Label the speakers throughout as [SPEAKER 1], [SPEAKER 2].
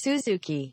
[SPEAKER 1] Suzuki.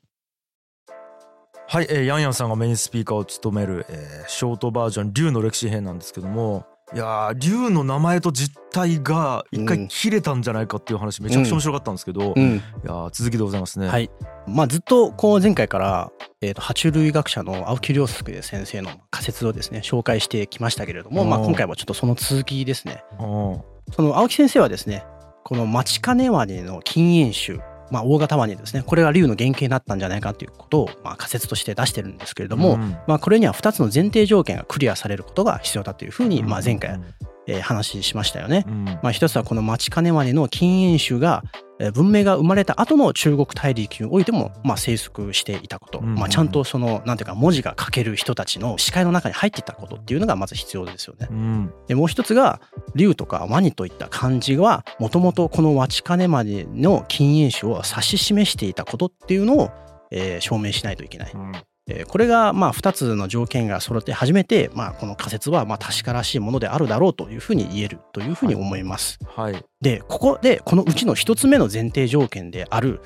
[SPEAKER 2] はい、えー、ヤンヤンさんがメインスピーカーを務める、えーショートバージョン「竜の歴史編」なんですけどもいやー竜の名前と実態が一
[SPEAKER 3] うん
[SPEAKER 2] 回切れたんじゃないかっていう話めちゃくちゃ面白かったんですけど、い
[SPEAKER 3] うん。
[SPEAKER 2] やー続きでございますね。
[SPEAKER 3] はい。まあずっとこう前回から、えー、と爬虫類学者の青木亮介先生の仮説をですね紹介してきましたけれども、まあ、今回はちょっとその続きですね。
[SPEAKER 2] うん
[SPEAKER 3] その青木先生はですねこのマチカネワニの禁煙種、まあ、大型ワニですね。これが竜の原型になったんじゃないかということを、まあ、仮説として出してるんですけれども、
[SPEAKER 2] うん。
[SPEAKER 3] まあ、これには2つの前提条件がクリアされることが必要だというふうに、まあ、前回、
[SPEAKER 2] うん
[SPEAKER 3] えー話しましたよね。
[SPEAKER 2] うん。
[SPEAKER 3] まあ、一つはこのマチカネワニの禁煙種がえー文明が生まれた後の中国大陸においてもまあ生息していたこと、
[SPEAKER 2] うん。
[SPEAKER 3] まあ、ちゃんとそのなんていうか文字が書ける人たちの視界の中に入っていたことっていうのがまず必要ですよね。
[SPEAKER 2] うん。
[SPEAKER 3] でもう一つが竜とかワニといった漢字はもともとこのワチカネワニの禁煙種を指し示していたことっていうのを、えー証明しないといけない。
[SPEAKER 2] うん
[SPEAKER 3] えーこれがまあ2つの条件が揃って初めてまあこの仮説はまあ確からしいものであるだろうというふうに言えるというふうに思います。
[SPEAKER 2] はい
[SPEAKER 3] でここでこのうちの1つ目の前提条件である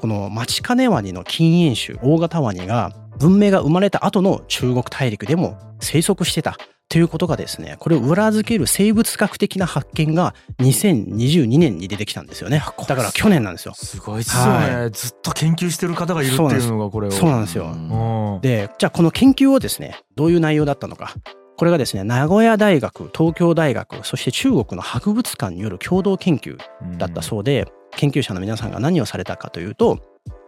[SPEAKER 3] このマチカネワニの禁煙種大型ワニが文明が生まれた後の中国大陸でも生息してたということがですねこれを裏付ける生物学的な発見が2022年に出てきたんですよね。だから去年なんですよ。
[SPEAKER 2] すごいっすよね、
[SPEAKER 3] は
[SPEAKER 2] ずっと研究してる方がいるっていうのがこれ。を
[SPEAKER 3] そうなんですよ。
[SPEAKER 2] うん。
[SPEAKER 3] でじゃあこの研究をですねどういう内容だったのか。これがですね名古屋大学東京大学そして中国の博物館による共同研究だったそうで、研究者の皆さんが何をされたかというと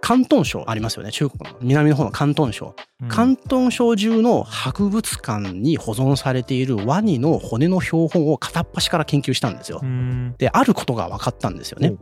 [SPEAKER 3] 広東省ありますよね中国の南の方の広東省、
[SPEAKER 2] うん
[SPEAKER 3] 広東省中の博物館に保存されているワニの骨の標本を片っ端から研究したんですよ。
[SPEAKER 2] うん
[SPEAKER 3] であることが分かったんですよね。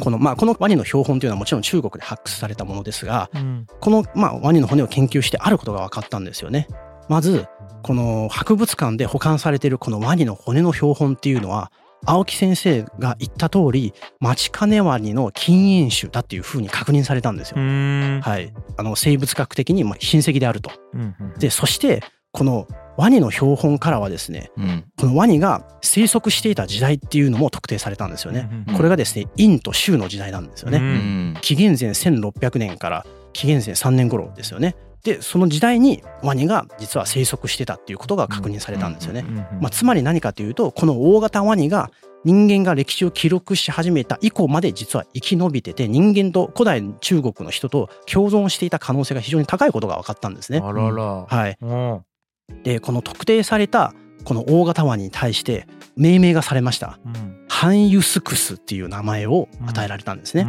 [SPEAKER 3] このまあ、このワニの標本というのはもちろん中国で発掘されたものですが
[SPEAKER 2] うん
[SPEAKER 3] この、まあ、ワニの骨を研究してあることが分かったんですよね。まずこの博物館で保管されているこのワニの骨の標本っていうのは青木先生が言った通りマチカネワニの禁煙種だっていうふうに確認されたんですよ。
[SPEAKER 2] うん
[SPEAKER 3] はい、あの生物学的にまあ親戚であると。
[SPEAKER 2] うん
[SPEAKER 3] でそしてこのワニの標本からはですね
[SPEAKER 4] うん
[SPEAKER 3] このワニが生息していた時代っていうのも特定されたんですよね。
[SPEAKER 2] うん
[SPEAKER 3] これがですね殷と周の時代なんですよね。
[SPEAKER 2] う
[SPEAKER 4] うんん
[SPEAKER 3] 紀元前1600年から紀元前3年頃ですよね。でその時代にワニが実は生息してたっていうことが確認されたんですよね。まあ、つまり何かというとこの大型ワニが人間が歴史を記録し始めた以降まで実は生き延びてて人間と古代中国の人と共存していた可能性が非常に高いことが分かったんですね。
[SPEAKER 2] あらら
[SPEAKER 3] はい、
[SPEAKER 2] うん
[SPEAKER 3] でこの特定されたこの大型ワニに対して命名がされました。
[SPEAKER 2] うん
[SPEAKER 3] ハンユスクスっていう名前を与えられたんですね。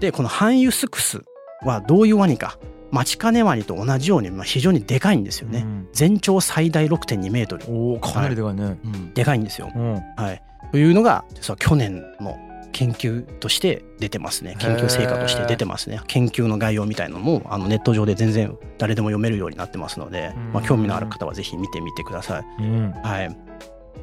[SPEAKER 3] でこのハンユスクスはどういうワニかマチカネワニと同じようにまあ非常にでかいんですよね。
[SPEAKER 2] うん。
[SPEAKER 3] 全長最大6.2メートル。
[SPEAKER 2] おおかなりでかいね。
[SPEAKER 4] うん。
[SPEAKER 3] でかいんですよ。
[SPEAKER 2] うん。
[SPEAKER 3] はい、というのが実は去年の研究として出てますね。研究成果として出てますね。研究の概要みたいのもあのネット上で全然誰でも読めるようになってますので、まあ、興味のある方はぜひ見てみてください。
[SPEAKER 2] うん。
[SPEAKER 3] はい、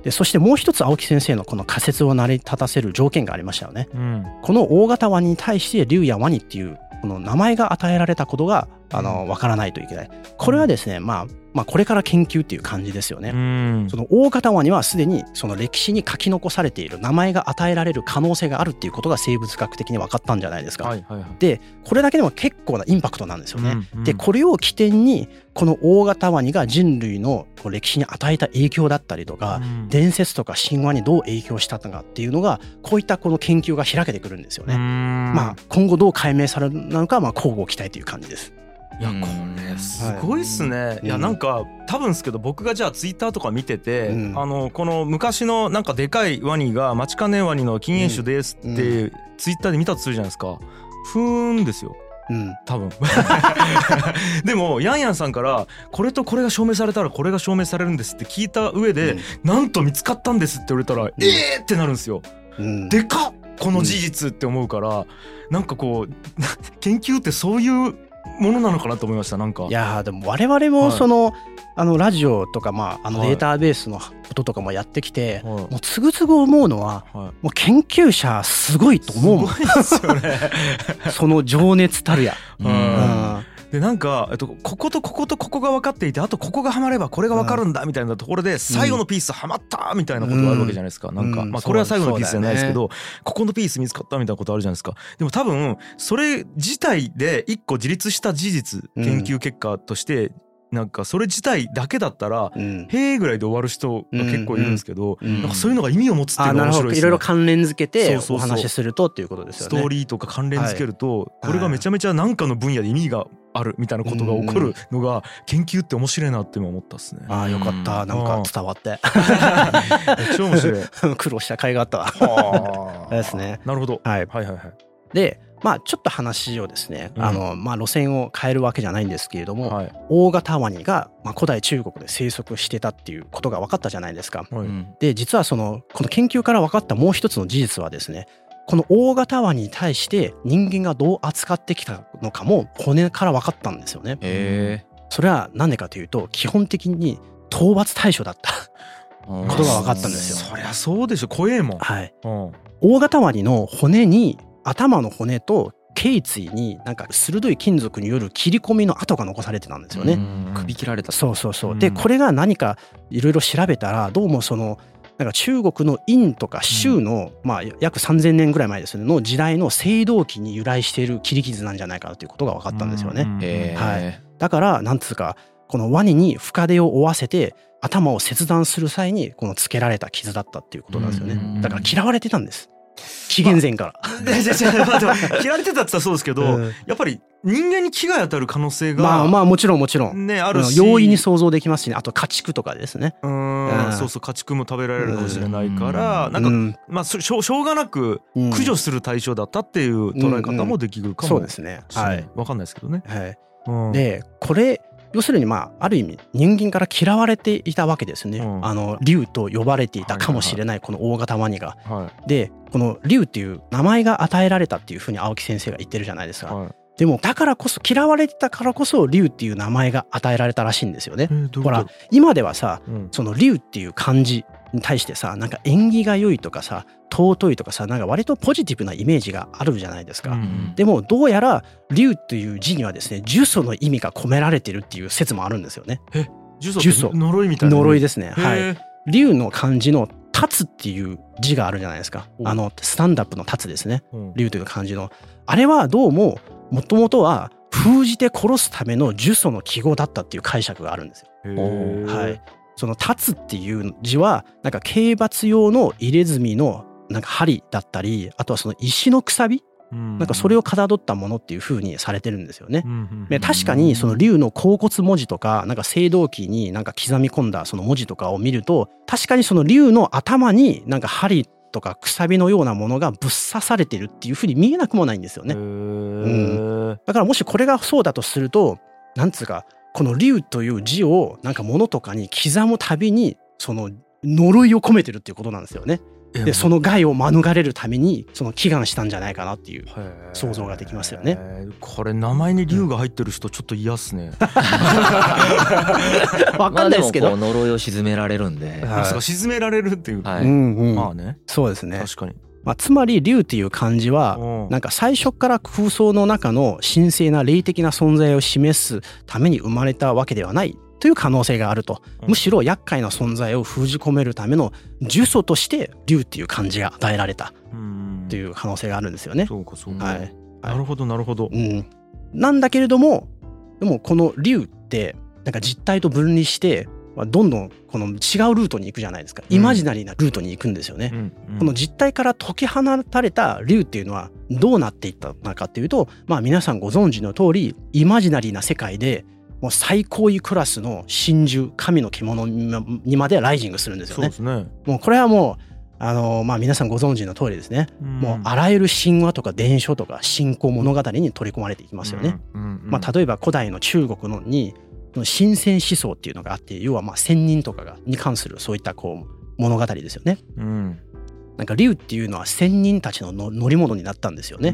[SPEAKER 3] でそしてもう一つ青木先生のこの仮説を成り立たせる条件がありましたよね。
[SPEAKER 2] うん。
[SPEAKER 3] この大型ワニに対して竜やワニっていうこの名前が与えられたことがあの分からないといけない。これはですね、まあ、まあこれから研究っていう感じですよね。
[SPEAKER 2] うん
[SPEAKER 3] その大型ワニはすでにその歴史に書き残されている名前が与えられる可能性があるっていうことが生物学的に分かったんじゃないですか。
[SPEAKER 2] はいはいはい
[SPEAKER 3] でこれだけでも結構なインパクトなんですよね。
[SPEAKER 2] うんうん
[SPEAKER 3] でこれを起点にこの大型ワニが人類の歴史に与えた影響だったりとか、
[SPEAKER 2] うん
[SPEAKER 3] 伝説とか神話にどう影響したのかっていうのがこういったこの研究が開けてくるんですよね。
[SPEAKER 2] うん
[SPEAKER 3] まあ今後どう解明されるのかはまあ交互期待という感じです。
[SPEAKER 2] いやこれすごいっすね、い、や
[SPEAKER 3] うん。
[SPEAKER 2] なんか多分ですけど僕がじゃあツイッターとか見てて、
[SPEAKER 3] うん。
[SPEAKER 2] あのこの昔のなんかでかいワニがマチカネワニの禁煙種ですって、
[SPEAKER 3] うん。
[SPEAKER 2] ツイッターで見たとするじゃないですか。ふーんですよ。
[SPEAKER 3] うん、
[SPEAKER 2] 多分。でもヤンヤンさんからこれとこれが証明されたらこれが証明されるんですって聞いた上で、なんと見つかったんですって言われたら、えーってなるんですよ。
[SPEAKER 3] うん、
[SPEAKER 2] でかっ！この事実って思うから、なんかこう 研究ってそういうものなのかなと思いましたなんか。
[SPEAKER 3] いやーでも我々もその,、あのラジオとか、まあ、あの
[SPEAKER 2] はい。
[SPEAKER 3] データベースのこととかもやってきて、
[SPEAKER 2] はい。
[SPEAKER 3] もうつぐつぐ思うのは
[SPEAKER 2] はい。
[SPEAKER 3] もう研究者すごいと思うもん。
[SPEAKER 2] ね。
[SPEAKER 3] その情熱たるや。
[SPEAKER 2] う
[SPEAKER 3] うんん
[SPEAKER 2] ででなんか、えっと、こことこことここが分かっていてあとここがはまればこれが分かるんだみたいなところで最後のピースはまったみたいなことがあるわけじゃないですか、なんか、まあ、これは最後のピースじゃないですけど、ここのピース見つかったみたいなことあるじゃないですか。でも多分それ自体で一個自立した事実研究結果としてなんかそれ自体だけだったら「へえ」ぐらいで終わる人が結構いるんですけど、なんかそういうのが意味を持つっていうのが面白いです
[SPEAKER 3] ね。いろいろ関連付けてお話しするとっていうことですよ
[SPEAKER 2] ね。ストーリーとか関連付けると、これがめちゃめちゃ何かの分野で意味があるみたいなことが起こるのが研究って面白いなって今思ったっすね。
[SPEAKER 3] ああよかったなんか伝わって。
[SPEAKER 2] 超面白い。
[SPEAKER 3] 苦労した甲斐があったわ。ですね。
[SPEAKER 2] なるほど。
[SPEAKER 3] はい。
[SPEAKER 2] はいはいはい。
[SPEAKER 3] でまあちょっと話をですね、うん、あのまあ路線を変えるわけじゃないんですけれども、はい、大型ワニがまあ古代中国で生息してたっていうことが分かったじゃないですか。はい、で実はそのこの研究から分かったもう一つの事実はですねこの大型ワニに対して人間がどう扱ってきたのかも骨から分かったんですよね。それは何でかというと基本的に討伐対象だったことが分かったんですよ。
[SPEAKER 2] そりゃそうでしょ怖えもん。
[SPEAKER 3] はい。大型ワニの骨に頭の骨と頸椎になんか鋭い金属による切り込みの跡が残されてたんですよね。
[SPEAKER 1] 首切られた
[SPEAKER 3] そうそうそう。でこれが何かいろいろ調べたらどうもそのなんか中国の殷とか州の、まあ約3,000年ぐらい前ですねの時代の青銅器に由来している切り傷なんじゃないかなということが分かったんですよね。はい、だからなんつうかこのワニに深手を負わせて頭を切断する際にこのつけられた傷だったっていうことなんですよね。だから嫌われてたんです。紀元前から。
[SPEAKER 2] まあ、切られてたって言ったらそうですけど、うん、やっぱり人間に危害当たる可能性が
[SPEAKER 3] まあまあもちろんもちろん。
[SPEAKER 2] ねあるし。
[SPEAKER 3] 容易に想像できますしね。あと家畜とかですね。
[SPEAKER 2] うんそうそう家畜も食べられるかもしれないからなんか、うん、まあしょしょうがなく駆除する対象だったっていう捉え方もできるかも、
[SPEAKER 3] そうですね。はい。
[SPEAKER 2] 分かんないですけどね、
[SPEAKER 3] はい、でこれ要するにまあある意味人間から嫌われていたわけですね、うん、あの竜と呼ばれていたかもしれないこの大型ワニが。はい、でこの竜っていう名前が与えられたっていうふうに青木先生が言ってるじゃないですか。はい、でもだからこそ嫌われてたからこそ竜っていう名前が与えられたらしいんですよね。ほら今ではさ、うん、その竜っていう漢字に対してさなんか縁起が良いとかさ尊いとかさなんか割とポジティブなイメージがあるじゃないですか、うん、でもどうやら竜っていう字にはですね呪詛の意味が込められてるっていう説もあるんですよね。
[SPEAKER 2] え呪詛呪いみたいな
[SPEAKER 3] 呪いですね。はい。竜の漢字の立つっていう字があるじゃないですか。あのスタンダップの立つですね。竜という漢字の。あれはどうももともとは封じて殺すための呪詛の記号だったっていう解釈があるんですよ。はい、その立つっていう字はなんか刑罰用の入れ墨のなんか針だったりあとはその石のくさびなんかそれをかたどったものっていう風にされてるんですよね。で確かにその竜の甲骨文字とかなんか青銅器になんか刻み込んだその文字とかを見ると確かにその竜の頭になんか針とかくさびのようなものがぶっ刺されてるっていう風に見えなくもないんですよね。うん、だからもしこれがそうだとするとなんつうかこの竜という字をなんか物とかに刻むたびにその呪いを込めてるっていうことなんですよね。でその害を免れるためにその祈願したんじゃないかなっていう想像ができますよね。
[SPEAKER 2] これ名前に竜が入ってる人ちょっと嫌っすね。
[SPEAKER 3] わかんないですけど。
[SPEAKER 1] 呪いを鎮められるんで。
[SPEAKER 2] はい、鎮められるっていう。
[SPEAKER 3] はい、うんうん、
[SPEAKER 2] まあね。
[SPEAKER 3] そうですね。
[SPEAKER 2] 確かに。
[SPEAKER 3] まあ、つまり竜っていう漢字はなんか最初から空想の中の神聖な霊的な存在を示すために生まれたわけではないという可能性があると、むしろ厄介な存在を封じ込めるための呪詛として竜っていう漢字が与えられた。という可能性があるんですよね。
[SPEAKER 2] そうかそうか、はい、なるほどなるほど。
[SPEAKER 3] うん、なんだけれどもでもこの竜ってなんか実体と分離してどんどんこの違うルートに行くじゃないですか、イマジナリーなルートに行くんですよね、うんうん、この実体から解き放たれた竜っていうのはどうなっていったのかっていうとまあ皆さんご存知の通りイマジナリーな世界でもう最高位クラスの真珠神の獣にまでライジングするんですよね。ねもうこれはもうあのまあ皆さんご存知の通りですね、うん、もうあらゆる神話とか伝書とか信仰物語に取り込まれていきますよね。うんうんうん、まあ、例えば古代の中国のに神仙思想っていうのがあって要はまあ仙人とかがに関するそういったこう物語ですよね。うん、なんか竜っていうのは仙人たちの乗り物になったんですよね。う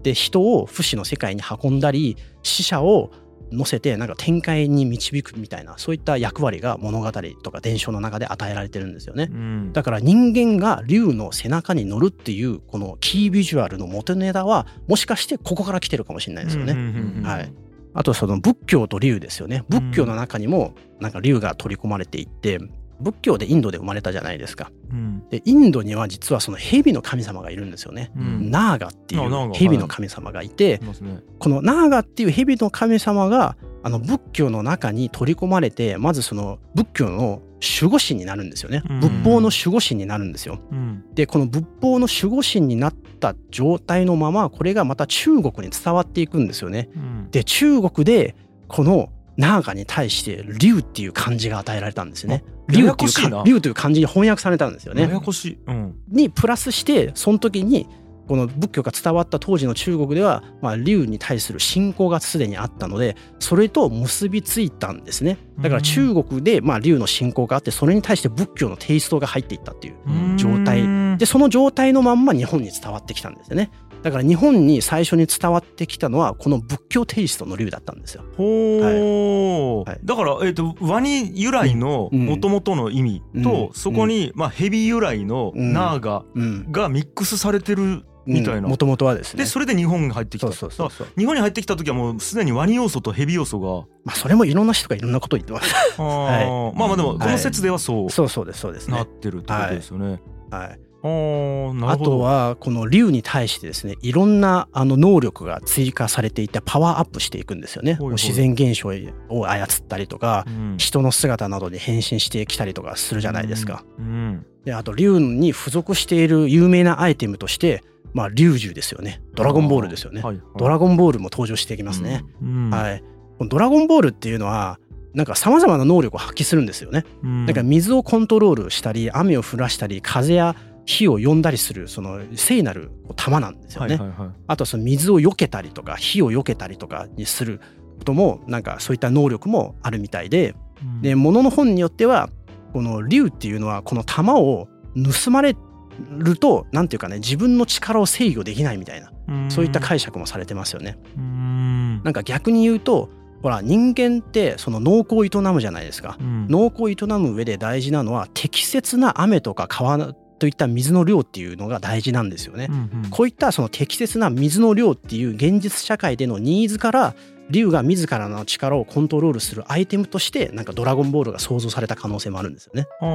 [SPEAKER 3] ん、で人を不死の世界に運んだり死者を乗せてなんか展開に導くみたいなそういった役割が物語とか伝承の中で与えられてるんですよね、うん、だから人間が竜の背中に乗るっていうこのキービジュアルの元ネタはもしかしてここから来てるかもしれないですよね、はい。あとその仏教と竜ですよね。仏教の中にもなんか竜が取り込まれていって仏教でインドで生まれたじゃないですか。
[SPEAKER 2] うん。
[SPEAKER 3] でインドには実はその蛇の神様がいるんですよね。
[SPEAKER 2] うん。
[SPEAKER 3] ナーガっていう蛇の神様がいて、
[SPEAKER 2] いますね。
[SPEAKER 3] このナーガっていう蛇の神様があの仏教の中に取り込まれてまずその仏教の守護神になるんですよね。
[SPEAKER 2] うん。
[SPEAKER 3] 仏法の守護神になるんですよ。
[SPEAKER 2] うん。
[SPEAKER 3] でこの仏法の守護神になった状態のままこれがまた中国に伝わっていくんですよね。
[SPEAKER 2] うん。
[SPEAKER 3] で中国でこのナーガに対して竜っていう漢字が与えられたんですよね。
[SPEAKER 2] やや
[SPEAKER 3] 竜っていうか竜という漢字に翻訳されたんですよね。
[SPEAKER 2] ややこしい。うん。
[SPEAKER 3] にプラスしてその時にこの仏教が伝わった当時の中国では、まあ、竜に対する信仰がすでにあったのでそれと結びついたんですね。だから中国でまあ竜の信仰があってそれに対して仏教のテイストが入っていったっていう状態。
[SPEAKER 2] うん。
[SPEAKER 3] でその状態のまんま日本に伝わってきたんですよねだから日本に最初に伝わってきたのはこの仏教テイストの竜だったんですよ。
[SPEAKER 2] ほう、
[SPEAKER 3] はい。
[SPEAKER 2] だから、えー、とワニ由来の
[SPEAKER 3] うん。
[SPEAKER 2] もともとの意味と、
[SPEAKER 3] うん。
[SPEAKER 2] そこに、まあ、ヘビ由来の
[SPEAKER 3] うん。
[SPEAKER 2] ナーガ
[SPEAKER 3] うん。
[SPEAKER 2] がミックスされてるみたいな、
[SPEAKER 3] もともとはですね。
[SPEAKER 2] でそれで日本に入ってきた。
[SPEAKER 3] そうそうそう
[SPEAKER 2] 日本に入ってきた時はもうすでにワニ要素とヘビ要素が
[SPEAKER 3] まあそれもいろんな人がいろんなこと言ってます。
[SPEAKER 2] あー、まあまあでもこの説ではそう。
[SPEAKER 3] そうそうですそうですね。
[SPEAKER 2] なってるってことですよね。
[SPEAKER 3] はい。
[SPEAKER 2] あーな
[SPEAKER 3] あとはこの竜に対してですねいろんなあの能力が追加されていってパワーアップしていくんですよね。
[SPEAKER 2] ほいほい
[SPEAKER 3] 自然現象を操ったりとか
[SPEAKER 2] うん
[SPEAKER 3] 人の姿などに変身してきたりとかするじゃないですか。
[SPEAKER 2] うん
[SPEAKER 3] であと竜に付属している有名なアイテムとしてまあ竜獣ですよね。ドラゴンボールですよね。
[SPEAKER 2] はいはい
[SPEAKER 3] ドラゴンボールも登場してきますね。
[SPEAKER 2] うん
[SPEAKER 3] はい。このドラゴンボールっていうのはなんか様々な能力を発揮するんですよね。
[SPEAKER 2] うん
[SPEAKER 3] だから水をコントロールしたり雨を降らしたり風や火を呼んだりするその聖なる玉なんですよね。
[SPEAKER 2] はいはいはい
[SPEAKER 3] あとはその水を避けたりとか火を避けたりとかにすることもなんかそういった能力もあるみたいで
[SPEAKER 2] うん
[SPEAKER 3] で物の本によってはこの竜っていうのはこの玉を盗まれるとなんていうかね自分の力を制御できないみたいなそういった解釈もされてますよね。
[SPEAKER 2] うん
[SPEAKER 3] なんか逆に言うとほら人間ってその農耕を営むじゃないですか。
[SPEAKER 2] うん
[SPEAKER 3] 農耕を営む上で大事なのは適切な雨とか川といった水の量っていうのが大事なんですよね。
[SPEAKER 2] うんうん
[SPEAKER 3] こういったその適切な水の量っていう現実社会でのニーズから竜が自らの力をコントロールするアイテムとしてなんかドラゴンボールが想像された可能性もあるんですよね。
[SPEAKER 2] あ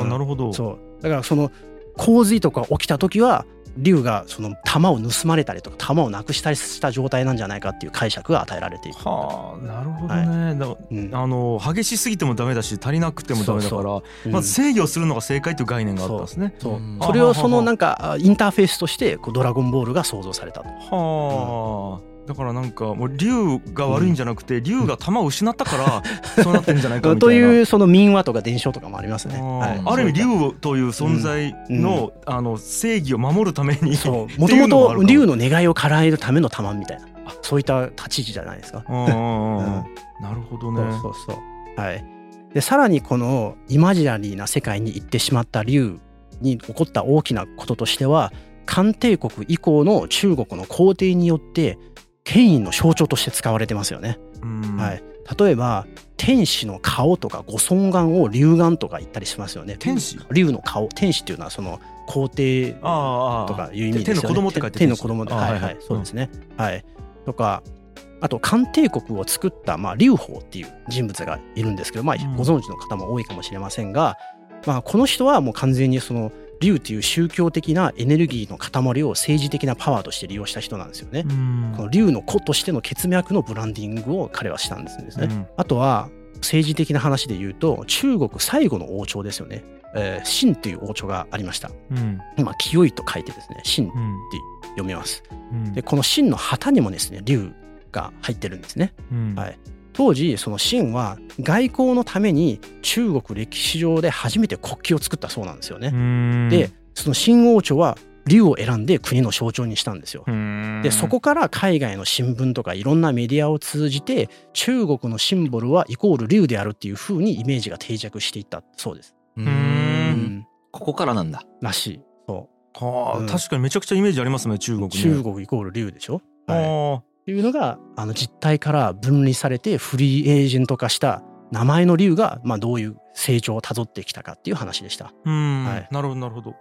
[SPEAKER 2] あ、
[SPEAKER 3] うん
[SPEAKER 2] なるほど。
[SPEAKER 3] そうだからその洪水とか起きた時は竜がその弾を盗まれたりとか弾をなくしたりした状態なんじゃないかっていう解釈が与えられている。
[SPEAKER 2] はあ、なるほどね。だ
[SPEAKER 3] うん
[SPEAKER 2] あの激しすぎてもダメだし足りなくてもダメだから
[SPEAKER 3] そう
[SPEAKER 2] まず制御するのが正解という概念があったんですね。
[SPEAKER 3] そう
[SPEAKER 1] うん
[SPEAKER 3] それをそのなんかあインターフェースとしてこうドラゴンボールが想像されたと。
[SPEAKER 2] はあ。だからなんかもう竜が悪いんじゃなくて竜が弾を失ったから そうなってんじゃないかみたいな。
[SPEAKER 3] というその民話とか伝承とかもありますね。
[SPEAKER 2] あ
[SPEAKER 3] はい
[SPEAKER 2] ーある意味竜という存在の,、あの正義を守るために
[SPEAKER 3] もともと竜の願いを叶えるための玉みたいなそういった立ち位置じゃないですか。
[SPEAKER 2] うんうんうんうん
[SPEAKER 3] うん
[SPEAKER 2] なるほど
[SPEAKER 3] そう
[SPEAKER 2] ね。
[SPEAKER 3] そうそう。はい。でさらにこのイマジナリーな世界に行ってしまった竜に起こった大きなこととしては漢帝国以降の中国の皇帝によって権威の象徴として使われてますよね。
[SPEAKER 2] うん
[SPEAKER 3] はい。例えば天使の顔とかご尊顔を竜眼とか言ったりしますよね。
[SPEAKER 2] 天使？
[SPEAKER 3] 竜の顔天使っていうのはその皇帝とかいう意味ですよね。
[SPEAKER 2] 天の子供って書いて
[SPEAKER 3] 天の子供で、
[SPEAKER 2] あ
[SPEAKER 3] はいはい、そうですね。はい。とか、あと漢帝国を作った、まあ、劉邦っていう人物がいるんですけど、まあ
[SPEAKER 2] うん、
[SPEAKER 3] ご存知の方も多いかもしれませんが、まあ、この人はもう完全にその竜っていう宗教的なエネルギーの塊を政治的なパワーとして利用した人なんですよね。
[SPEAKER 2] うん
[SPEAKER 3] この竜の子としての血脈のブランディングを彼はしたんですね。
[SPEAKER 2] うん
[SPEAKER 3] あとは政治的な話で言うと中国最後の王朝ですよね。えー、秦という王朝がありました。
[SPEAKER 2] うん
[SPEAKER 3] 今清いと書いてですね秦って
[SPEAKER 2] うん
[SPEAKER 3] 読みます。
[SPEAKER 2] うん
[SPEAKER 3] でこの秦の旗にもですね竜が入ってるんですね。
[SPEAKER 2] うん
[SPEAKER 3] はい当時その秦は外交のために中国歴史上で初めて国旗を作ったそうなんですよね。
[SPEAKER 2] うん
[SPEAKER 3] でその秦王朝は竜を選んで国の象徴にしたんですよ。
[SPEAKER 2] うん
[SPEAKER 3] でそこから海外の新聞とかいろんなメディアを通じて中国のシンボルはイコール竜であるっていう風にイメージが定着していったそうです。
[SPEAKER 1] う
[SPEAKER 2] うん
[SPEAKER 3] うん
[SPEAKER 1] ここからなんだ。
[SPEAKER 3] らしい。そ
[SPEAKER 2] はあ
[SPEAKER 3] うん
[SPEAKER 2] 確かにめちゃくちゃイメージありますね中国
[SPEAKER 3] う
[SPEAKER 2] ね
[SPEAKER 3] 中国イコール竜でしょ？はいいうのがあの実態から分離されてフリーエージェント化した名前の竜が、まあ、どういう成長をたどってきたかっていう話でした。
[SPEAKER 2] あうん。
[SPEAKER 3] はい。
[SPEAKER 2] なるほどなるほど。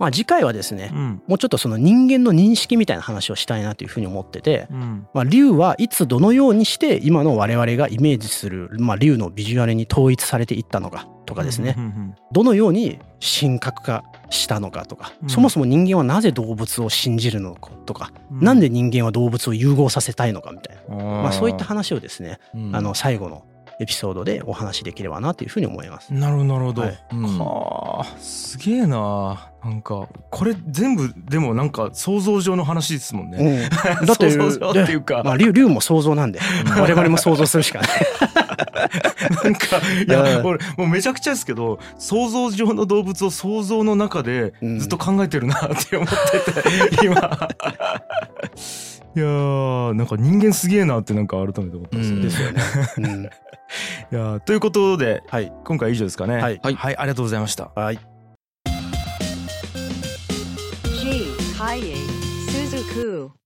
[SPEAKER 3] まあ次回はですね
[SPEAKER 2] うん。
[SPEAKER 3] もうちょっとその人間の認識みたいな話をしたいなというふうに思ってて、
[SPEAKER 2] うん。
[SPEAKER 3] まあ、竜はいつどのようにして今の我々がイメージする、まあ、竜のビジュアルに統一されていったのかとかですね。
[SPEAKER 2] うんうん。
[SPEAKER 3] どのように神格化したのかとか、
[SPEAKER 2] うん。
[SPEAKER 3] そもそも人間はなぜ動物を信じるのかとか、
[SPEAKER 2] うん。
[SPEAKER 3] なんで人間は動物を融合させたいのかみたいな、
[SPEAKER 2] ま
[SPEAKER 3] まあ、そういった話をですね、
[SPEAKER 1] うん。
[SPEAKER 3] あの最後のエピソードでお話しできればなというふうに思います。
[SPEAKER 2] なるほどなるほど、
[SPEAKER 3] はい。
[SPEAKER 1] うん。
[SPEAKER 2] はあ。すげえな。なんかこれ全部でもなんか想像上の話ですもんね、
[SPEAKER 3] うん。だって
[SPEAKER 2] 想像上っていうか、
[SPEAKER 3] まあ、竜竜も想像なんで我々も想像するしかない。
[SPEAKER 2] なんかい
[SPEAKER 3] いや
[SPEAKER 2] や俺もうめちゃくちゃですけど想像上の動物を想像の中でずっと考えてるなって思ってて、今いやーなんか人間すげえなってなんか改めて思ってますね、
[SPEAKER 1] うん
[SPEAKER 3] ですよね。うん
[SPEAKER 2] いやーということで
[SPEAKER 3] はい。
[SPEAKER 2] 今回は以上ですかね
[SPEAKER 3] はい
[SPEAKER 2] はい、ありがとうございました
[SPEAKER 3] はい。
[SPEAKER 4] G. Kaye Suzuku.